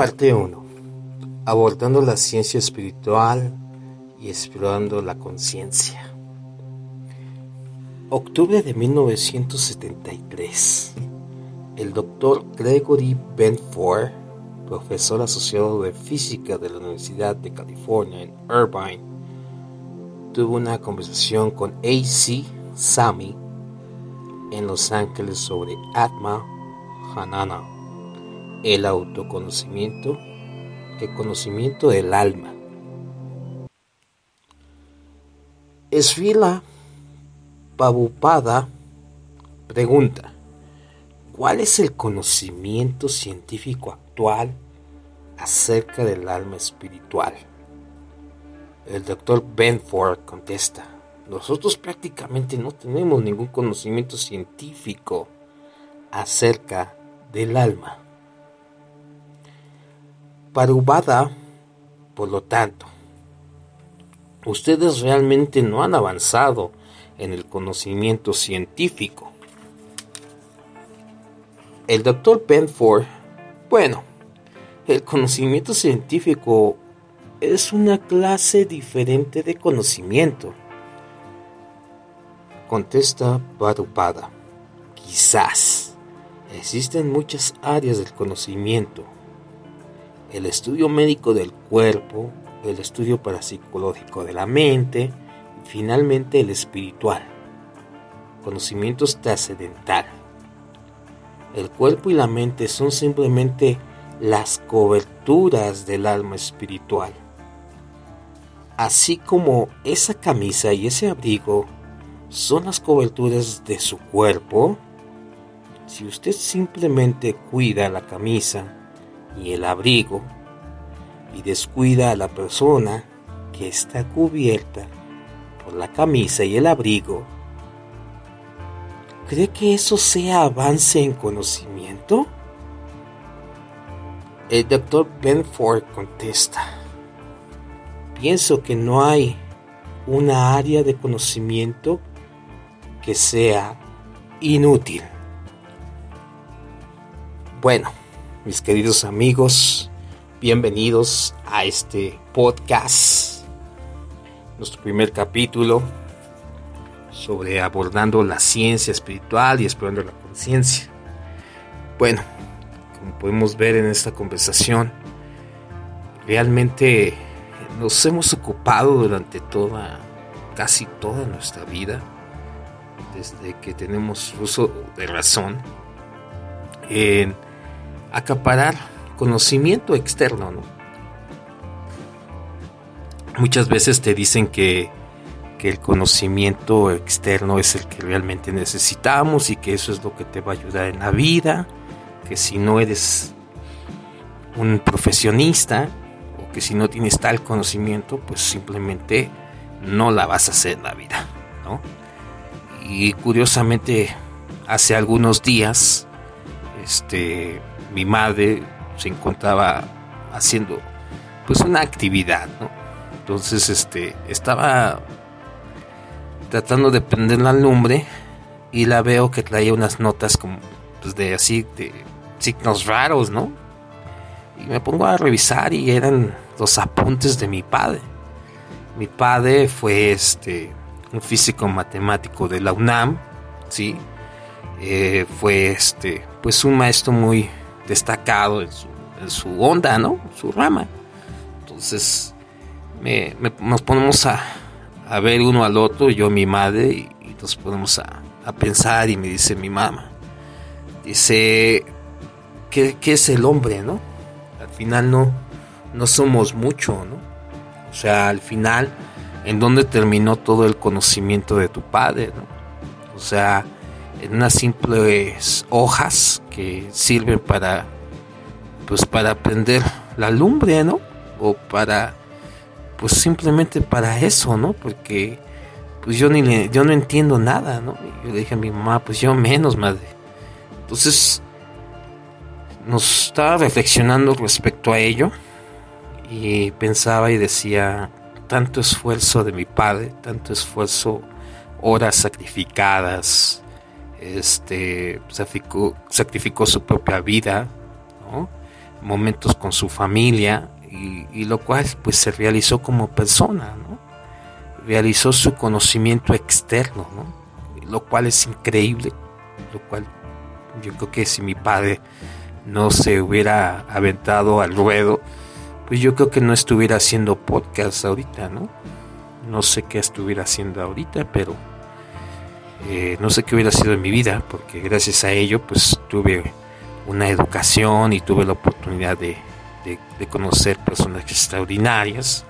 Parte 1. Abordando la ciencia espiritual y explorando la conciencia. Octubre de 1973. El doctor Gregory Benford, profesor asociado de física de la Universidad de California en Irvine, tuvo una conversación con A.C. Sami en Los Ángeles sobre Atma Hanana, el autoconocimiento, el conocimiento del alma. Esvila Pabupada pregunta, ¿cuál es el conocimiento científico actual acerca del alma espiritual? El doctor Benford contesta, nosotros prácticamente no tenemos ningún conocimiento científico acerca del alma. Parubada, por lo tanto, ustedes realmente no han avanzado en el conocimiento científico. El doctor Benford, bueno, el conocimiento científico es una clase diferente de conocimiento. Contesta Parupada. Quizás existen muchas áreas del conocimiento. El estudio médico del cuerpo, el estudio parapsicológico de la mente y finalmente el espiritual. Conocimientos trascendental. El cuerpo y la mente son simplemente las coberturas del alma espiritual. Así como esa camisa y ese abrigo son las coberturas de su cuerpo, si usted simplemente cuida la camisa y el abrigo y descuida a la persona que está cubierta por la camisa y el abrigo, ¿cree que eso sea avance en conocimiento? El doctor Benford contesta, pienso que no hay una área de conocimiento que sea inútil. Bueno, mis queridos amigos, bienvenidos a este podcast, nuestro primer capítulo sobre abordando la ciencia espiritual y explorando la conciencia. Bueno, como podemos ver en esta conversación, realmente nos hemos ocupado durante toda, casi toda nuestra vida, desde que tenemos uso de razón, en acaparar conocimiento externo. ¿no? Muchas veces te dicen que, que el conocimiento externo es el que realmente necesitamos y que eso es lo que te va a ayudar en la vida, que si no eres un profesionista o que si no tienes tal conocimiento, pues simplemente no la vas a hacer en la vida. Y curiosamente, hace algunos días, este, mi madre se encontraba haciendo pues una actividad, ¿no? Entonces, este, estaba tratando de prender la lumbre y la veo que traía unas notas como pues de así de signos raros, ¿no? Y me pongo a revisar y eran los apuntes de mi padre. Mi padre fue este un físico matemático de la UNAM, sí, eh, fue este pues un maestro muy destacado en su, onda, ¿no? Su rama. Entonces nos ponemos a, ver uno al otro, yo mi madre, y, nos ponemos a, pensar y me dice mi mamá, dice, ¿qué, ¿qué, es el hombre, no? Al final no, no somos mucho, ¿no? O sea, al final, ¿en dónde terminó todo el conocimiento de tu padre, no? O sea, en unas simples hojas que sirven para pues para prender la lumbre, ¿no? O para pues simplemente para eso, ¿no? Porque pues yo ni le, yo no entiendo nada, ¿no? Yo le dije a mi mamá, pues yo menos, madre. Entonces nos estaba reflexionando respecto a ello y pensaba y decía tanto esfuerzo de mi padre, tanto esfuerzo, horas sacrificadas, este sacrificó, sacrificó su propia vida, momentos con su familia y, lo cual pues se realizó como persona, ¿no? Realizó su conocimiento externo, ¿no? Lo cual es increíble, lo cual yo creo que si mi padre no se hubiera aventado al ruedo, pues yo creo que no estuviera haciendo podcast ahorita, ¿no? No sé qué estuviera haciendo ahorita, pero eh, no sé qué hubiera sido en mi vida, porque gracias a ello pues tuve una educación y tuve la oportunidad de, conocer personas extraordinarias.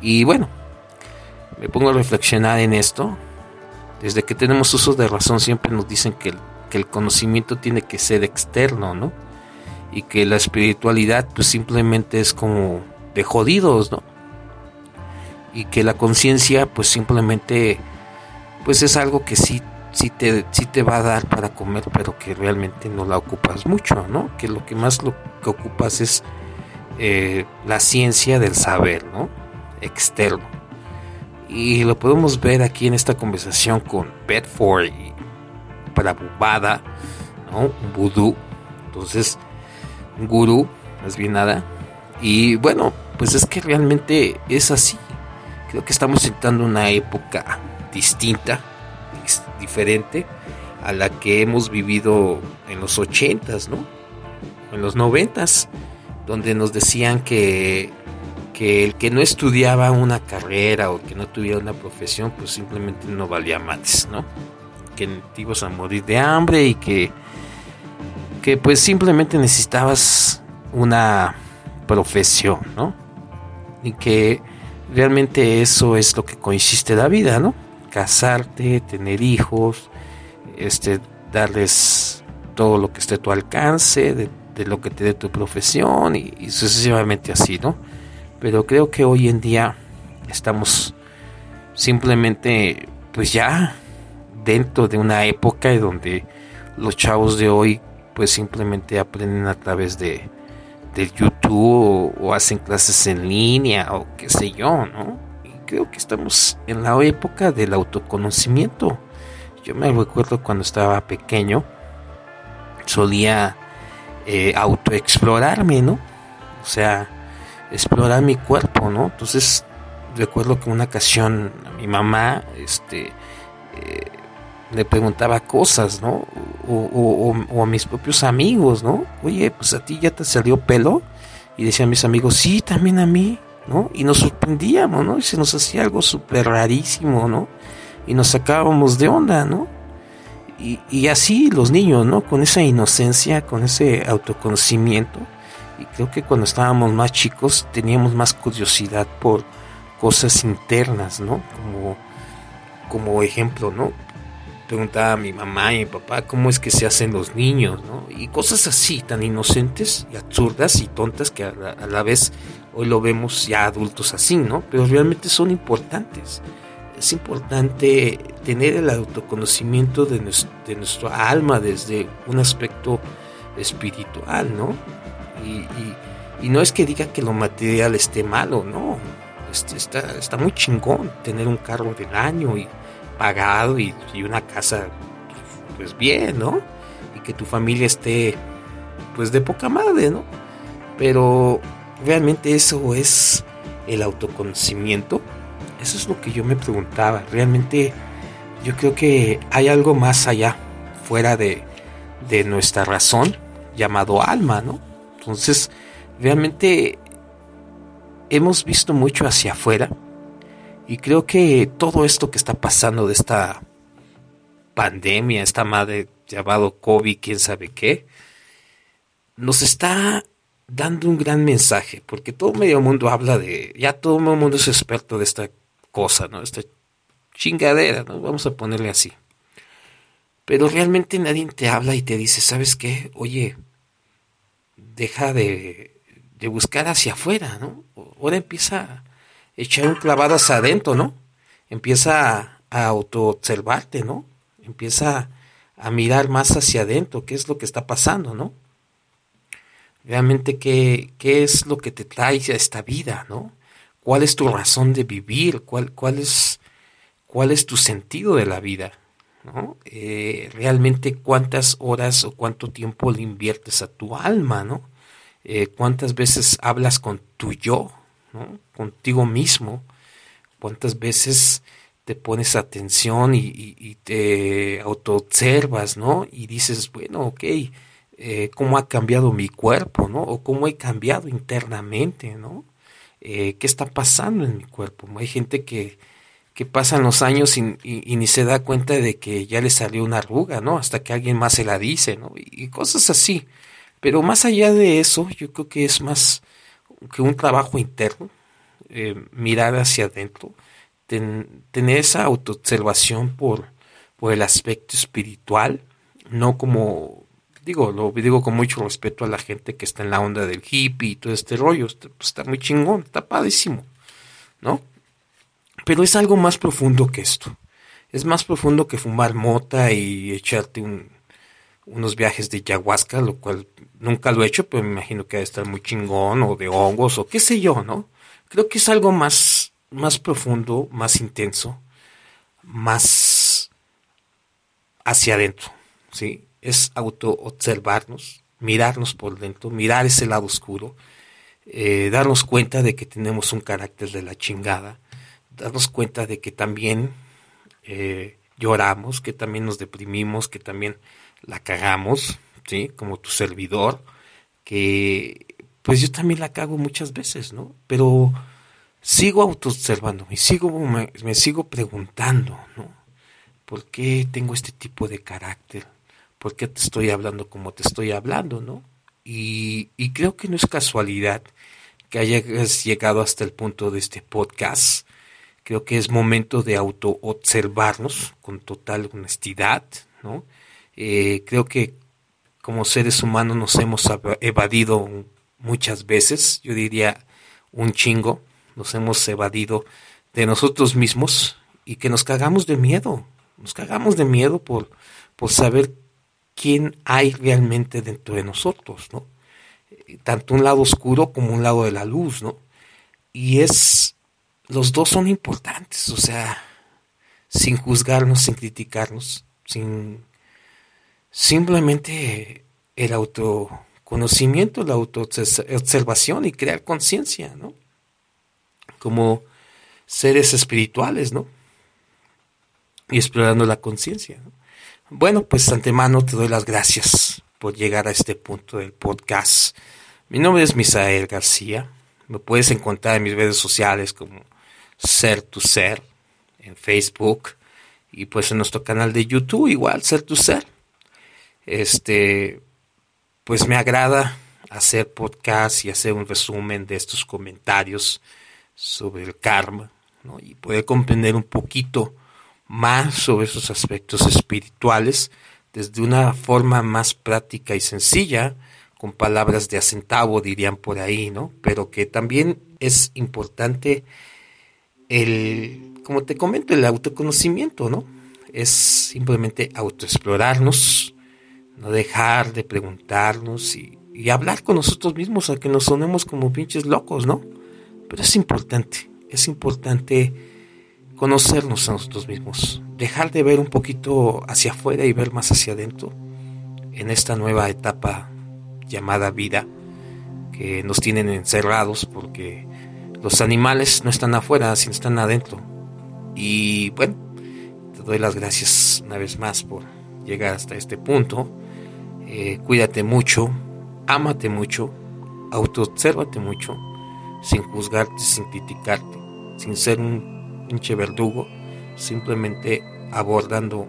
Y bueno, me pongo a reflexionar en esto. Desde que tenemos uso de razón siempre nos dicen que el, que el conocimiento tiene que ser externo, ¿no? Y que la espiritualidad pues simplemente es como de jodidos, ¿no? Y que la conciencia pues simplemente pues es algo que sí, sí, te, sí te va a dar para comer, pero que realmente no la ocupas mucho, ¿no? Que lo que más lo que ocupas es eh, la ciencia del saber, ¿no? Externo. Y lo podemos ver aquí en esta conversación con Bedford y Prabhupada, ¿no? Vudú. Entonces, gurú, más bien nada. Y bueno, pues es que realmente es así. Creo que estamos entrando una época distinta, diferente a la que hemos vivido en los ochentas, ¿no? En los noventas, donde nos decían que, que el que no estudiaba una carrera o que no tuviera una profesión, pues simplemente no valía más, ¿no? Que te ibas a morir de hambre y que, que pues simplemente necesitabas una profesión, ¿no? Y que realmente eso es lo que consiste la vida, ¿no? Casarte, tener hijos, este, darles todo lo que esté a tu alcance, de, lo que te dé tu profesión y, sucesivamente así, ¿no? Pero creo que hoy en día estamos simplemente, pues ya dentro de una época donde los chavos de hoy, pues simplemente aprenden a través de, del YouTube o hacen clases en línea o qué sé yo, ¿no? Creo que estamos en la época del autoconocimiento. Yo me recuerdo cuando estaba pequeño, solía eh, autoexplorarme, ¿no? O sea, explorar mi cuerpo, ¿no? Entonces, recuerdo que una ocasión a mi mamá, este, eh, le preguntaba cosas, ¿no? O, o, a mis propios amigos, ¿no? Oye, pues a ti ya te salió pelo. Y decían mis amigos, sí, también a mí. Y nos sorprendíamos, ¿no? Y se nos hacía algo súper rarísimo, ¿no? Y nos sacábamos de onda, ¿no? Y, así los niños, ¿no? Con esa inocencia, con ese autoconocimiento. Y creo que cuando estábamos más chicos teníamos más curiosidad por cosas internas, ¿no? Como, como ejemplo, ¿no? Preguntaba a mi mamá y mi papá cómo es que se hacen los niños, ¿no? Y cosas así, tan inocentes y absurdas y tontas que a la vez Hoy lo vemos ya adultos así, ¿no? Pero realmente son importantes. Es importante tener el autoconocimiento de, nuestro, alma desde un aspecto espiritual, ¿no? Y, no es que diga que lo material esté malo, no. Este, está, muy chingón tener un carro del año y pagado y una casa, pues bien, ¿no? Y que tu familia esté, pues de poca madre, ¿no? Pero ¿Realmente eso es el autoconocimiento? Eso es lo que yo me preguntaba. Realmente yo creo que hay algo más allá, fuera de, de nuestra razón, llamado alma, ¿no? Entonces, realmente hemos visto mucho hacia afuera y creo que todo esto que está pasando de esta pandemia, esta madre llamado COVID, quién sabe qué, nos está dando un gran mensaje, porque todo medio mundo habla de, ya todo el mundo es experto de esta cosa, ¿no? Esta chingadera, ¿no? Vamos a ponerle así. Pero realmente nadie te habla y te dice, ¿sabes qué? Oye, deja de, de buscar hacia afuera, ¿no? Ahora empieza a echar un clavado hacia adentro, ¿no? Empieza a, a autoobservarte, ¿no? Empieza a mirar más hacia adentro, qué es lo que está pasando, ¿no? Realmente qué, qué es lo que te trae a esta vida, ¿no? ¿Cuál es tu razón de vivir? ¿Cuál, cuál, es, cuál es tu sentido de la vida? ¿no? Eh, realmente cuántas horas o cuánto tiempo le inviertes a tu alma, ¿no? Eh, ¿Cuántas veces hablas con tu yo, ¿no? contigo mismo? ¿Cuántas veces te pones atención y, te autoobservas, ¿no? Y dices, bueno, ok, eh, ¿cómo ha cambiado mi cuerpo, ¿no? O cómo he cambiado internamente, ¿no? Eh, ¿Qué está pasando en mi cuerpo? Hay gente que, que pasan los años y, ni se da cuenta de que ya le salió una arruga, ¿no? Hasta que alguien más se la dice, ¿no? Y, cosas así. Pero más allá de eso, yo creo que es más que un trabajo interno, eh, mirar hacia adentro, tener esa autoobservación por, por el aspecto espiritual, no como, digo, lo digo con mucho respeto a la gente que está en la onda del hippie y todo este rollo, está, pues, está muy chingón, está padísimo, ¿no? Pero es algo más profundo que esto. Es más profundo que fumar mota y echarte unos viajes de ayahuasca, lo cual nunca lo he hecho, pero me imagino que debe estar muy chingón, o de hongos, o qué sé yo, ¿no? Creo que es algo más, más profundo, más intenso, más hacia adentro, ¿sí? Es auto-observarnos, mirarnos por dentro, mirar ese lado oscuro, eh, darnos cuenta de que tenemos un carácter de la chingada, darnos cuenta de que también eh, lloramos, que también nos deprimimos, que también la cagamos, ¿sí? Como tu servidor, que pues yo también la cago muchas veces, ¿no? Pero sigo autoobservando, me sigo, me, sigo preguntando, ¿no? ¿Por qué tengo este tipo de carácter? ¿Por qué te estoy hablando como te estoy hablando, no? Y, creo que no es casualidad que hayas llegado hasta el punto de este podcast Creo que es momento de auto-observarnos con total honestidad, ¿no? Eh, creo que como seres humanos nos hemos evadido muchas veces, yo diría un chingo, nos hemos evadido de nosotros mismos y que nos cagamos de miedo, nos cagamos de miedo por, por saber quién hay realmente dentro de nosotros, ¿no? Tanto un lado oscuro como un lado de la luz, ¿no? Y es los dos son importantes, o sea, sin juzgarnos, sin criticarnos, sin simplemente el autoconocimiento, la autoobservación y crear conciencia, ¿no? Como seres espirituales, ¿no? Y explorando la conciencia. Bueno, pues antemano te doy las gracias por llegar a este punto del podcast. Mi nombre es Misael García. Me puedes encontrar en mis redes sociales como ser tu ser en Facebook y pues en nuestro canal de YouTube igual Ser tu ser. Este pues me agrada hacer podcast y hacer un resumen de estos comentarios sobre el karma y poder comprender un poquito más sobre esos aspectos espirituales desde una forma más práctica y sencilla, con palabras de acentavo dirían por ahí, ¿no? Pero que también es importante el, como te comento, el autoconocimiento, ¿no? Es simplemente autoexplorarnos, no dejar de preguntarnos y, hablar con nosotros mismos a que nos sonemos como pinches locos, ¿no? Pero es importante, es importante conocernos a nosotros mismos, dejar de ver un poquito hacia afuera y ver más hacia adentro en esta nueva etapa llamada vida que nos tienen encerrados porque los animales no están afuera, sino están adentro. Y bueno, te doy las gracias una vez más por llegar hasta este punto. Eh, cuídate mucho, ámate mucho, autoobsérvate mucho, sin juzgarte, sin criticarte, sin ser un pinche verdugo, simplemente abordando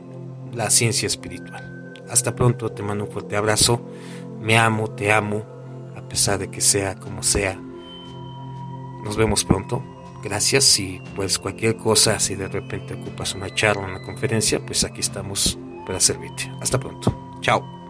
la ciencia espiritual. Hasta pronto, te mando un fuerte abrazo, me amo, te amo, a pesar de que sea como sea nos vemos pronto. Gracias y pues cualquier cosa, si de repente ocupas una charla, una conferencia, pues aquí estamos para servirte. Hasta pronto. Chao.